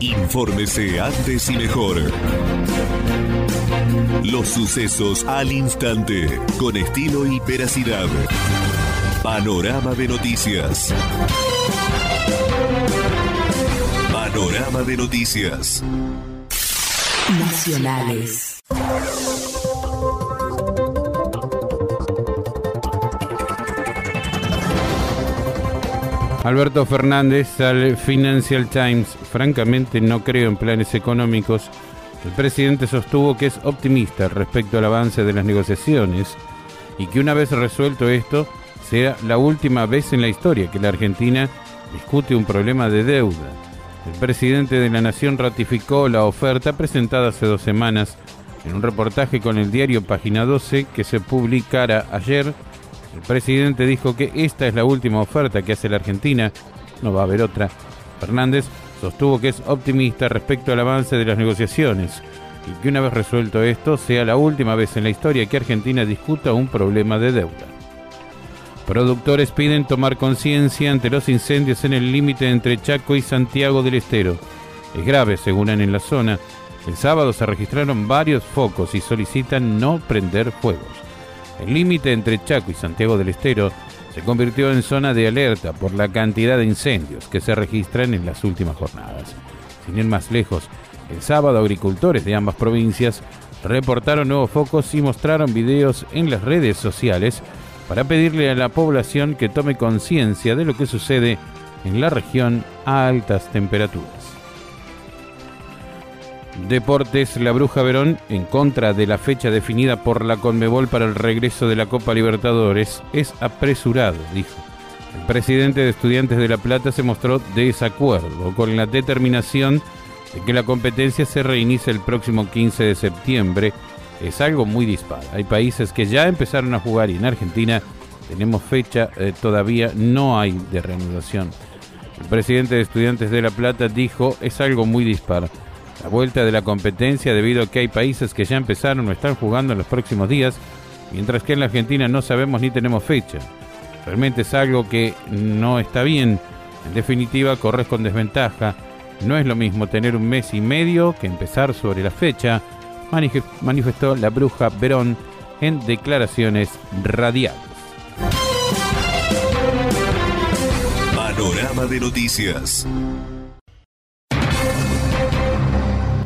Infórmese antes y mejor. Los sucesos al instante, con estilo y veracidad. Panorama de noticias. Panorama de noticias. Nacionales. Alberto Fernández al Financial Times. Francamente no creo en planes económicos. El presidente sostuvo que es optimista respecto al avance de las negociaciones y que una vez resuelto esto, sea la última vez en la historia que la Argentina discute un problema de deuda. El presidente de la Nación ratificó la oferta presentada hace dos semanas en un reportaje con el diario Página 12 que se publicara ayer el presidente dijo que esta es la última oferta que hace la Argentina, no va a haber otra. Fernández sostuvo que es optimista respecto al avance de las negociaciones y que una vez resuelto esto sea la última vez en la historia que Argentina discuta un problema de deuda. Productores piden tomar conciencia ante los incendios en el límite entre Chaco y Santiago del Estero. Es grave, según en la zona. El sábado se registraron varios focos y solicitan no prender fuegos. El límite entre Chaco y Santiago del Estero se convirtió en zona de alerta por la cantidad de incendios que se registran en las últimas jornadas. Sin ir más lejos, el sábado agricultores de ambas provincias reportaron nuevos focos y mostraron videos en las redes sociales para pedirle a la población que tome conciencia de lo que sucede en la región a altas temperaturas. Deportes, la Bruja Verón, en contra de la fecha definida por la Conmebol para el regreso de la Copa Libertadores, es apresurado, dijo. El presidente de Estudiantes de La Plata se mostró desacuerdo con la determinación de que la competencia se reinicie el próximo 15 de septiembre. Es algo muy dispar. Hay países que ya empezaron a jugar y en Argentina tenemos fecha, eh, todavía no hay de reanudación. El presidente de Estudiantes de La Plata dijo, es algo muy dispar la vuelta de la competencia debido a que hay países que ya empezaron o están jugando en los próximos días, mientras que en la Argentina no sabemos ni tenemos fecha. Realmente es algo que no está bien. En definitiva, corres con desventaja. No es lo mismo tener un mes y medio que empezar sobre la fecha, manifestó la bruja Verón en declaraciones radiales. Panorama de noticias.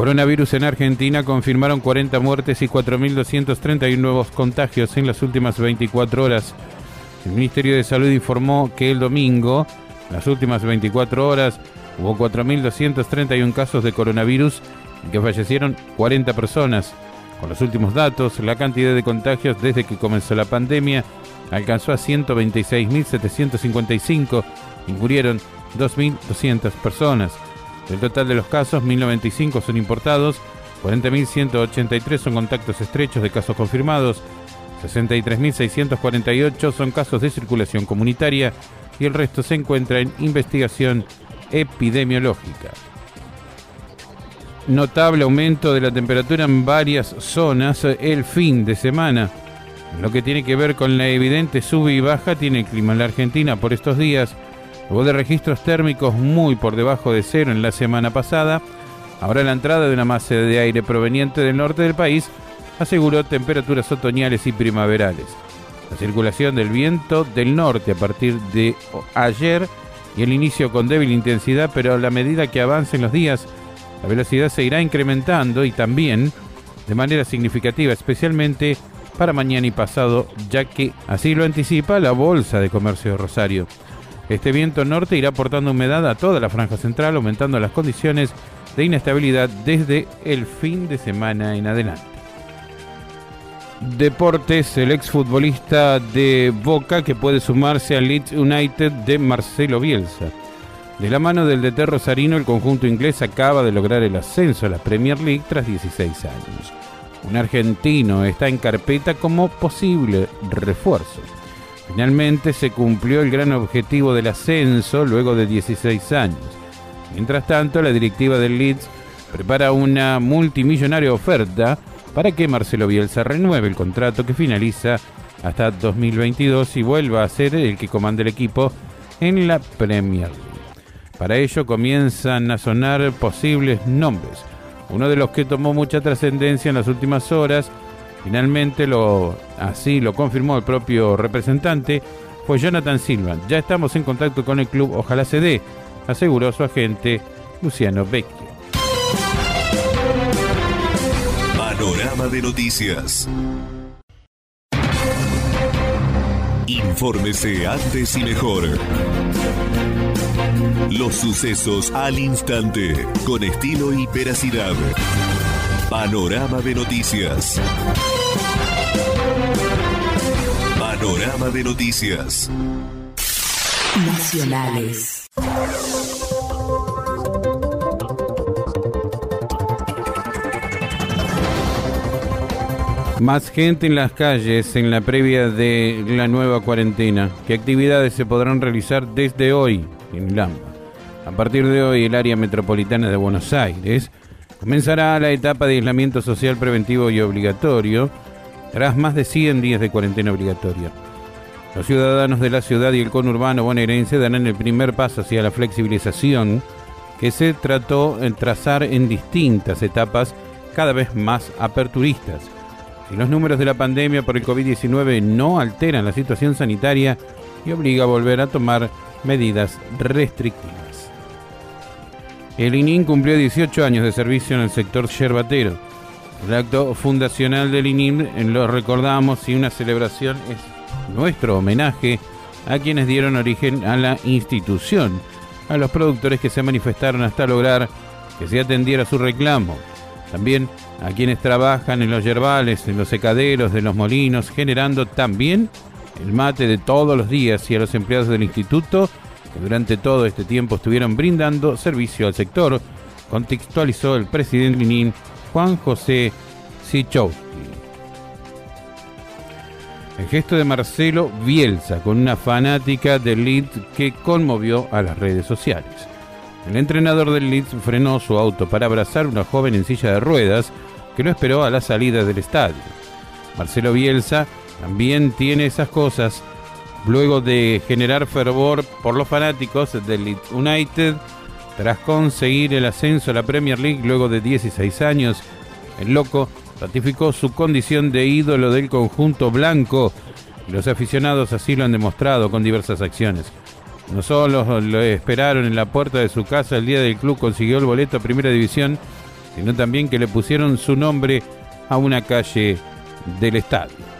Coronavirus en Argentina confirmaron 40 muertes y 4.231 nuevos contagios en las últimas 24 horas. El Ministerio de Salud informó que el domingo, en las últimas 24 horas, hubo 4.231 casos de coronavirus y que fallecieron 40 personas. Con los últimos datos, la cantidad de contagios desde que comenzó la pandemia alcanzó a 126.755 y murieron 2.200 personas. Del total de los casos, 1095 son importados, 40.183 son contactos estrechos de casos confirmados, 63.648 son casos de circulación comunitaria y el resto se encuentra en investigación epidemiológica. Notable aumento de la temperatura en varias zonas el fin de semana. lo que tiene que ver con la evidente sube y baja tiene el clima en la Argentina por estos días. Hubo de registros térmicos muy por debajo de cero en la semana pasada. Ahora la entrada de una masa de aire proveniente del norte del país aseguró temperaturas otoñales y primaverales. La circulación del viento del norte a partir de ayer y el inicio con débil intensidad, pero a la medida que avancen los días, la velocidad se irá incrementando y también de manera significativa, especialmente para mañana y pasado, ya que así lo anticipa la Bolsa de Comercio de Rosario. Este viento norte irá aportando humedad a toda la franja central, aumentando las condiciones de inestabilidad desde el fin de semana en adelante. Deportes, el exfutbolista de Boca que puede sumarse al Leeds United de Marcelo Bielsa. De la mano del DT Rosarino, el conjunto inglés acaba de lograr el ascenso a la Premier League tras 16 años. un argentino está en carpeta como posible refuerzo. Finalmente se cumplió el gran objetivo del ascenso luego de 16 años. Mientras tanto, la directiva del Leeds prepara una multimillonaria oferta para que Marcelo Bielsa renueve el contrato que finaliza hasta 2022 y vuelva a ser el que comanda el equipo en la Premier League. Para ello comienzan a sonar posibles nombres. Uno de los que tomó mucha trascendencia en las últimas horas, finalmente lo así lo confirmó el propio representante, fue Jonathan Silva. Ya estamos en contacto con el club, ojalá se dé, aseguró su agente Luciano Vecchio. Panorama de noticias. Infórmese antes y mejor. Los sucesos al instante, con estilo y veracidad. Panorama de noticias. Panorama de noticias. Nacionales. Más gente en las calles en la previa de la nueva cuarentena. ¿Qué actividades se podrán realizar desde hoy en Lamba? A partir de hoy, el área metropolitana de Buenos Aires comenzará la etapa de aislamiento social preventivo y obligatorio tras más de 100 días de cuarentena obligatoria. Los ciudadanos de la ciudad y el conurbano bonaerense darán el primer paso hacia la flexibilización que se trató en trazar en distintas etapas cada vez más aperturistas si los números de la pandemia por el COVID-19 no alteran la situación sanitaria y obliga a volver a tomar medidas restrictivas. El ININ cumplió 18 años de servicio en el sector yerbatero. El acto fundacional del ININ lo recordamos y una celebración es nuestro homenaje a quienes dieron origen a la institución, a los productores que se manifestaron hasta lograr que se atendiera su reclamo. También a quienes trabajan en los yerbales, en los secaderos, de los molinos, generando también el mate de todos los días y a los empleados del instituto que durante todo este tiempo estuvieron brindando servicio al sector, contextualizó el presidente Linin Juan José Sichowski. El gesto de Marcelo Bielsa con una fanática del Leeds que conmovió a las redes sociales. El entrenador del Leeds frenó su auto para abrazar a una joven en silla de ruedas que lo esperó a la salida del estadio. Marcelo Bielsa también tiene esas cosas. Luego de generar fervor por los fanáticos del United, tras conseguir el ascenso a la Premier League luego de 16 años, el loco ratificó su condición de ídolo del conjunto blanco los aficionados así lo han demostrado con diversas acciones. No solo lo esperaron en la puerta de su casa el día del club consiguió el boleto a Primera División, sino también que le pusieron su nombre a una calle del estadio.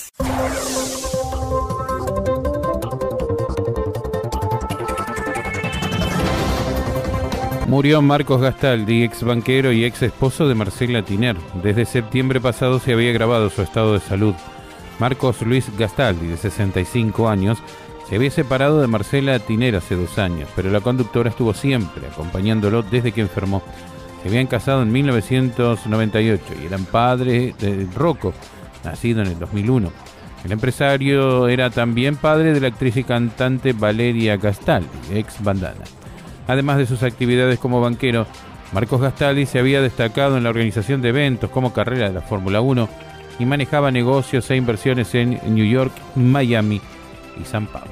Murió Marcos Gastaldi, ex banquero y ex esposo de Marcela Tiner. Desde septiembre pasado se había grabado su estado de salud. Marcos Luis Gastaldi, de 65 años, se había separado de Marcela Tiner hace dos años, pero la conductora estuvo siempre acompañándolo desde que enfermó. Se habían casado en 1998 y eran padres de Rocco, nacido en el 2001. El empresario era también padre de la actriz y cantante Valeria Gastaldi, ex bandana. Además de sus actividades como banquero, Marcos Gastaldi se había destacado en la organización de eventos como carrera de la Fórmula 1 y manejaba negocios e inversiones en New York, Miami y San Pablo.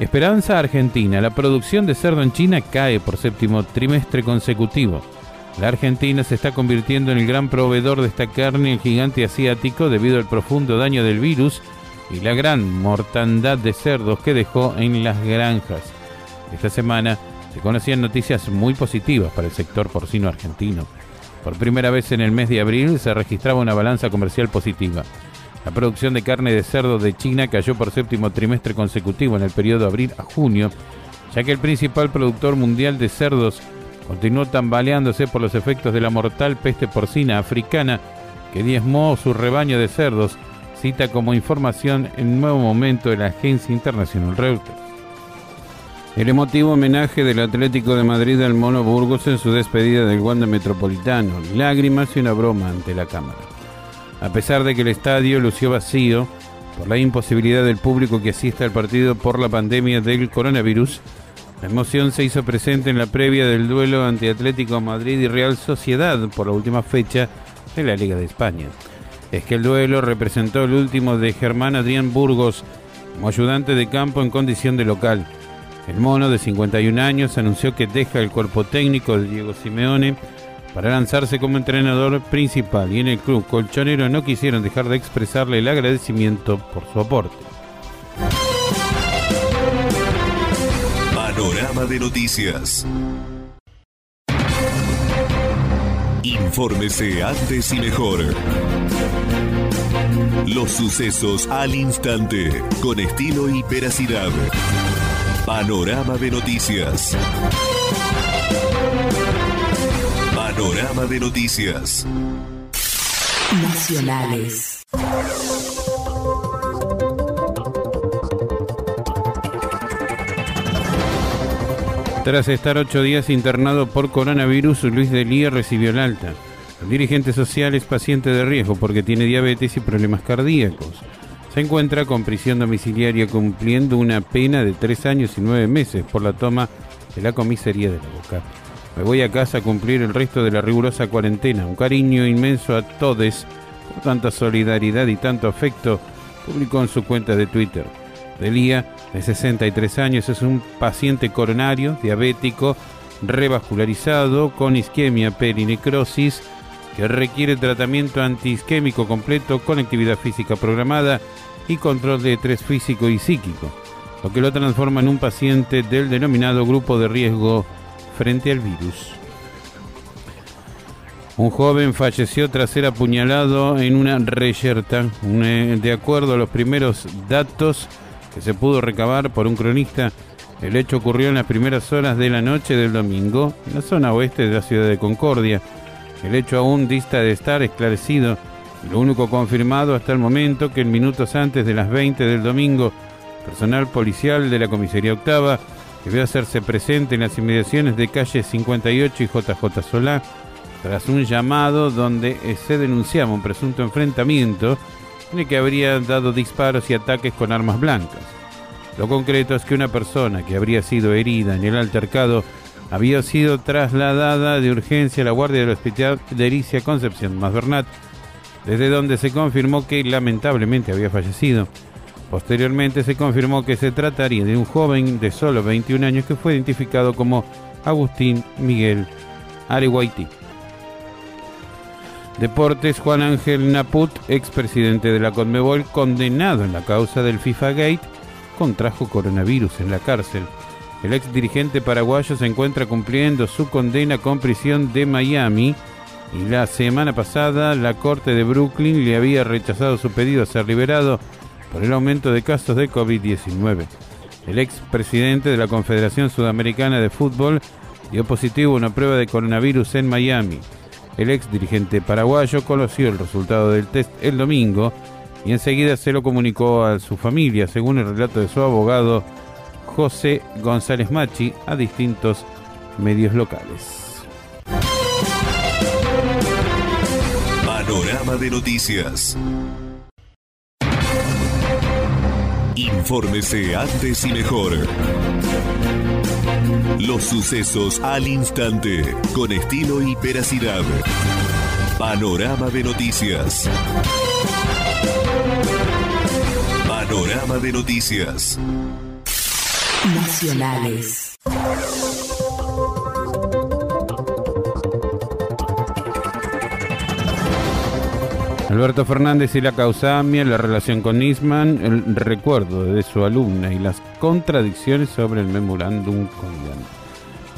Esperanza Argentina. La producción de cerdo en China cae por séptimo trimestre consecutivo. La Argentina se está convirtiendo en el gran proveedor de esta carne en gigante asiático debido al profundo daño del virus y la gran mortandad de cerdos que dejó en las granjas. Esta semana se conocían noticias muy positivas para el sector porcino argentino. Por primera vez en el mes de abril se registraba una balanza comercial positiva. La producción de carne de cerdo de China cayó por séptimo trimestre consecutivo en el periodo abril a junio, ya que el principal productor mundial de cerdos continuó tambaleándose por los efectos de la mortal peste porcina africana que diezmó su rebaño de cerdos, cita como información en nuevo momento de la agencia internacional Reuters. El emotivo homenaje del Atlético de Madrid al Mono Burgos en su despedida del Wanda Metropolitano, lágrimas y una broma ante la cámara. A pesar de que el estadio lució vacío por la imposibilidad del público que asista al partido por la pandemia del coronavirus, la emoción se hizo presente en la previa del duelo ante Atlético Madrid y Real Sociedad por la última fecha de la Liga de España. Es que el duelo representó el último de Germán Adrián Burgos como ayudante de campo en condición de local el mono de 51 años anunció que deja el cuerpo técnico de Diego Simeone para lanzarse como entrenador principal y en el club colchonero no quisieron dejar de expresarle el agradecimiento por su aporte. Panorama de noticias. Infórmese antes y mejor. Los sucesos al instante, con estilo y veracidad. Panorama de Noticias. Panorama de Noticias. Nacionales. Tras estar ocho días internado por coronavirus, Luis Delía recibió el alta. El dirigente social es paciente de riesgo porque tiene diabetes y problemas cardíacos se encuentra con prisión domiciliaria cumpliendo una pena de tres años y nueve meses por la toma de la comisaría de la Boca. Me voy a casa a cumplir el resto de la rigurosa cuarentena. Un cariño inmenso a todos por tanta solidaridad y tanto afecto, publicó en su cuenta de Twitter. Delía, de 63 años, es un paciente coronario, diabético, revascularizado, con isquemia perinecrosis, que requiere tratamiento antiisquémico completo con actividad física programada y control de estrés físico y psíquico, lo que lo transforma en un paciente del denominado grupo de riesgo frente al virus. Un joven falleció tras ser apuñalado en una reyerta. Eh, de acuerdo a los primeros datos que se pudo recabar por un cronista, el hecho ocurrió en las primeras horas de la noche del domingo, en la zona oeste de la ciudad de Concordia. El hecho aún dista de estar esclarecido lo único confirmado hasta el momento que en minutos antes de las 20 del domingo, personal policial de la comisaría octava debió hacerse presente en las inmediaciones de calle 58 y JJ Solá tras un llamado donde se denunciaba un presunto enfrentamiento en el que habría dado disparos y ataques con armas blancas. Lo concreto es que una persona que habría sido herida en el altercado había sido trasladada de urgencia a la guardia del hospital de Ericia Concepción Masbernat desde donde se confirmó que lamentablemente había fallecido. Posteriormente se confirmó que se trataría de un joven de solo 21 años que fue identificado como Agustín Miguel Areguaití. Deportes, Juan Ángel Naput, expresidente de la Conmebol, condenado en la causa del FIFA Gate, contrajo coronavirus en la cárcel. El ex dirigente paraguayo se encuentra cumpliendo su condena con prisión de Miami y la semana pasada la Corte de Brooklyn le había rechazado su pedido a ser liberado por el aumento de casos de COVID-19. El ex presidente de la Confederación Sudamericana de Fútbol dio positivo una prueba de coronavirus en Miami. El ex dirigente paraguayo conoció el resultado del test el domingo y enseguida se lo comunicó a su familia, según el relato de su abogado José González Machi a distintos medios locales. Panorama de noticias. Infórmese antes y mejor. Los sucesos al instante, con estilo y veracidad. Panorama de noticias. Panorama de noticias. Nacionales. Alberto Fernández y la causamia, la relación con Nisman, el recuerdo de su alumna y las contradicciones sobre el memorándum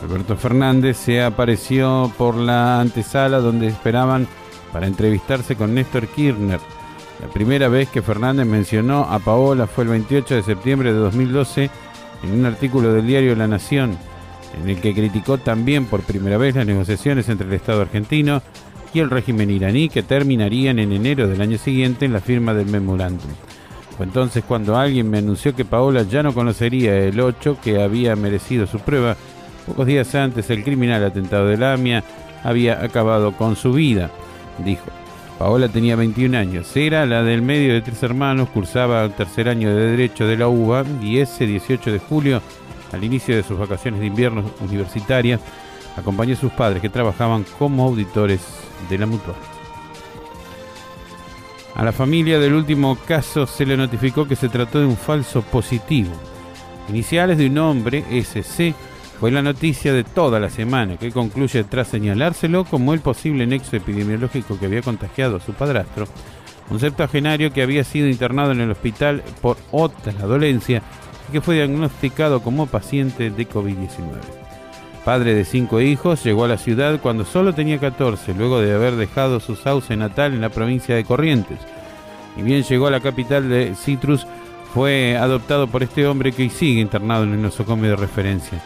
Alberto Fernández se apareció por la antesala donde esperaban para entrevistarse con Néstor Kirchner. La primera vez que Fernández mencionó a Paola fue el 28 de septiembre de 2012 en un artículo del diario La Nación, en el que criticó también por primera vez las negociaciones entre el Estado argentino y el régimen iraní que terminarían en enero del año siguiente en la firma del memorándum. Fue entonces cuando alguien me anunció que Paola ya no conocería el 8 que había merecido su prueba. Pocos días antes el criminal atentado de la AMIA había acabado con su vida, dijo. Paola tenía 21 años, era la del medio de tres hermanos, cursaba el tercer año de Derecho de la UBA y ese 18 de julio, al inicio de sus vacaciones de invierno universitarias, acompañó a sus padres que trabajaban como auditores de la mutual. A la familia del último caso se le notificó que se trató de un falso positivo. Iniciales de un hombre, SC, fue la noticia de toda la semana, que concluye tras señalárselo como el posible nexo epidemiológico que había contagiado a su padrastro, un septuagenario que había sido internado en el hospital por otra dolencia y que fue diagnosticado como paciente de COVID-19. Padre de cinco hijos, llegó a la ciudad cuando solo tenía 14, luego de haber dejado su sauce natal en la provincia de Corrientes. Y bien llegó a la capital de Citrus, fue adoptado por este hombre que sigue internado en el nosocomio de referencia.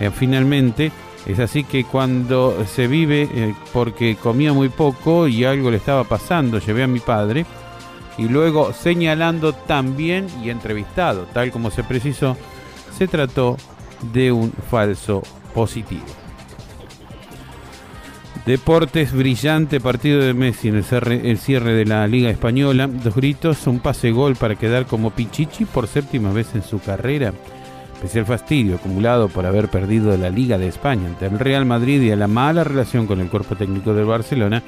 Eh, finalmente, es así que cuando se vive eh, porque comía muy poco y algo le estaba pasando, llevé a mi padre y luego señalando también y entrevistado, tal como se precisó, se trató de un falso positivo. Deportes, brillante partido de Messi en el cierre, el cierre, de la Liga Española. Dos gritos, un pase gol para quedar como Pichichi por séptima vez en su carrera especial fastidio acumulado por haber perdido la Liga de España ante el Real Madrid y a la mala relación con el cuerpo técnico del Barcelona,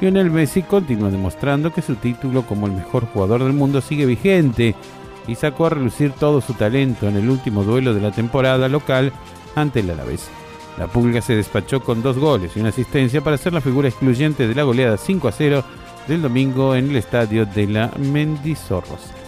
Lionel Messi continúa demostrando que su título como el mejor jugador del mundo sigue vigente y sacó a relucir todo su talento en el último duelo de la temporada local ante el Alavés. La Pulga se despachó con dos goles y una asistencia para ser la figura excluyente de la goleada 5 a 0 del domingo en el estadio de la Mendizorrosa.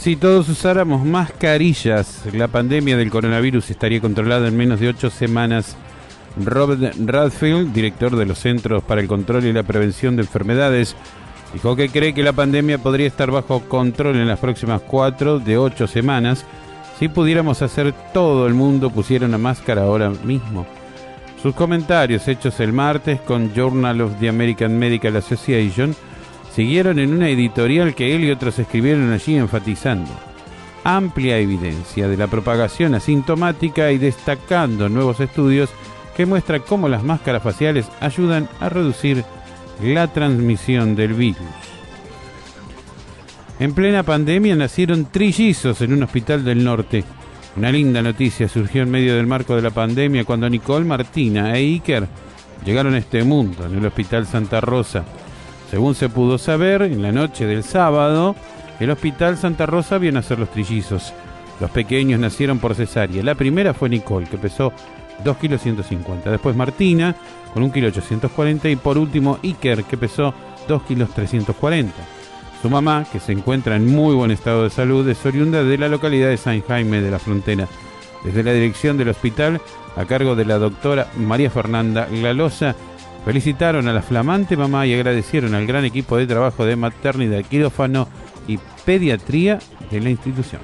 Si todos usáramos mascarillas, la pandemia del coronavirus estaría controlada en menos de ocho semanas. Robert Radfield, director de los Centros para el Control y la Prevención de Enfermedades, dijo que cree que la pandemia podría estar bajo control en las próximas cuatro de ocho semanas si pudiéramos hacer todo el mundo pusiera una máscara ahora mismo. Sus comentarios hechos el martes con Journal of the American Medical Association siguieron en una editorial que él y otros escribieron allí enfatizando amplia evidencia de la propagación asintomática y destacando nuevos estudios que muestran cómo las máscaras faciales ayudan a reducir la transmisión del virus. En plena pandemia nacieron trillizos en un hospital del norte. Una linda noticia surgió en medio del marco de la pandemia cuando Nicole Martina e Iker llegaron a este mundo en el Hospital Santa Rosa. Según se pudo saber, en la noche del sábado, el Hospital Santa Rosa vio nacer los trillizos. Los pequeños nacieron por cesárea. La primera fue Nicole, que pesó 2 kilos 150. Después Martina, con 1 kilo 840. Y por último Iker, que pesó 2 kilos 340. Su mamá, que se encuentra en muy buen estado de salud, es oriunda de la localidad de San Jaime de la Frontera. Desde la dirección del hospital, a cargo de la doctora María Fernanda Glalosa, Felicitaron a la flamante mamá y agradecieron al gran equipo de trabajo de maternidad, quirófano y pediatría de la institución.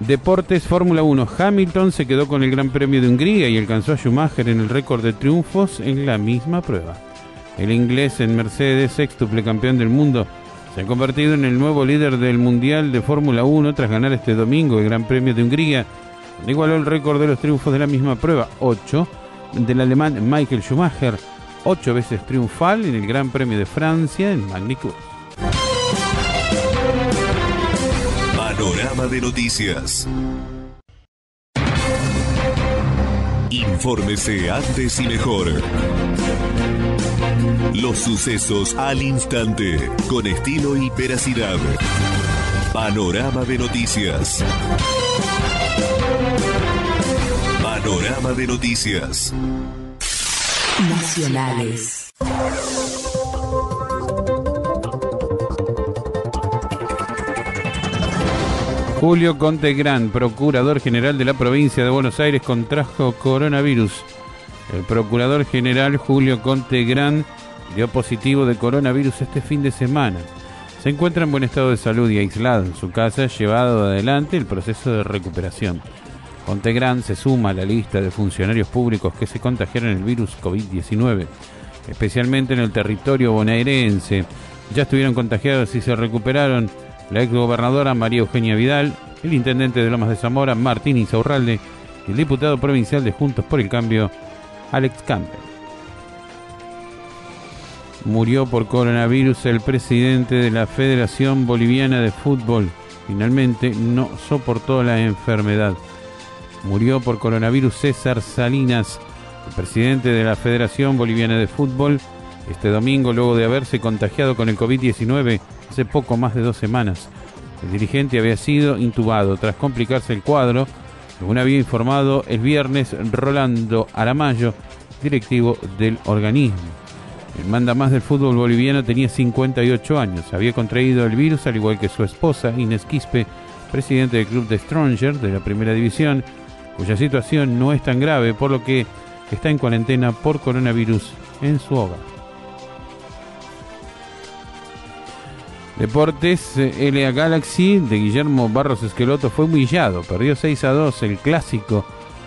Deportes Fórmula 1. Hamilton se quedó con el Gran Premio de Hungría y alcanzó a Schumacher en el récord de triunfos en la misma prueba. El inglés en Mercedes, sextuple campeón del mundo, se ha convertido en el nuevo líder del Mundial de Fórmula 1 tras ganar este domingo el Gran Premio de Hungría igualó el récord de los triunfos de la misma prueba, 8, del alemán Michael Schumacher, 8 veces triunfal en el Gran Premio de Francia en magnitud. Panorama de noticias. Infórmese antes y mejor. Los sucesos al instante, con estilo y veracidad. Panorama de noticias. Panorama de noticias. Nacionales. Julio Conte Gran, procurador general de la provincia de Buenos Aires, contrajo coronavirus. El procurador general Julio Conte Gran dio positivo de coronavirus este fin de semana. Se encuentra en buen estado de salud y aislado en su casa, llevado adelante el proceso de recuperación. Conte Gran se suma a la lista de funcionarios públicos que se contagiaron el virus COVID-19, especialmente en el territorio bonaerense. Ya estuvieron contagiados y se recuperaron la exgobernadora María Eugenia Vidal, el intendente de Lomas de Zamora, Martín Insaurralde, y el diputado provincial de Juntos por el Cambio, Alex Campbell. Murió por coronavirus el presidente de la Federación Boliviana de Fútbol. Finalmente no soportó la enfermedad. Murió por coronavirus César Salinas, el presidente de la Federación Boliviana de Fútbol, este domingo luego de haberse contagiado con el COVID-19 hace poco más de dos semanas. El dirigente había sido intubado tras complicarse el cuadro, según había informado el viernes Rolando Aramayo, directivo del organismo. El manda más del fútbol boliviano tenía 58 años, había contraído el virus al igual que su esposa Inés Quispe, presidente del club de Stronger de la primera división, cuya situación no es tan grave por lo que está en cuarentena por coronavirus en su hogar. Deportes, eh, LA Galaxy de Guillermo Barros Esqueloto fue humillado, perdió 6 a 2 el clásico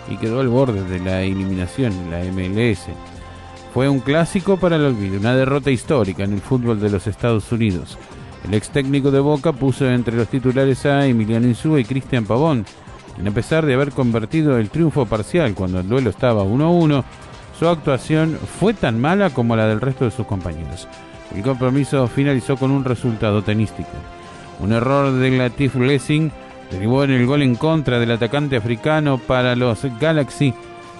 y quedó al borde de la eliminación en la MLS. Fue un clásico para el olvido, una derrota histórica en el fútbol de los Estados Unidos. El ex técnico de Boca puso entre los titulares a Emiliano Insúa y Cristian Pavón, a pesar de haber convertido el triunfo parcial cuando el duelo estaba 1-1, su actuación fue tan mala como la del resto de sus compañeros. El compromiso finalizó con un resultado tenístico. Un error de Latif Blessing derivó en el gol en contra del atacante africano para los Galaxy,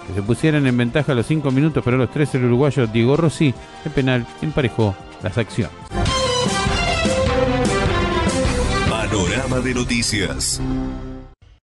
que se pusieron en ventaja a los 5 minutos, pero a los 3 el uruguayo Diego Rossi, el penal, emparejó las acciones. Panorama de noticias.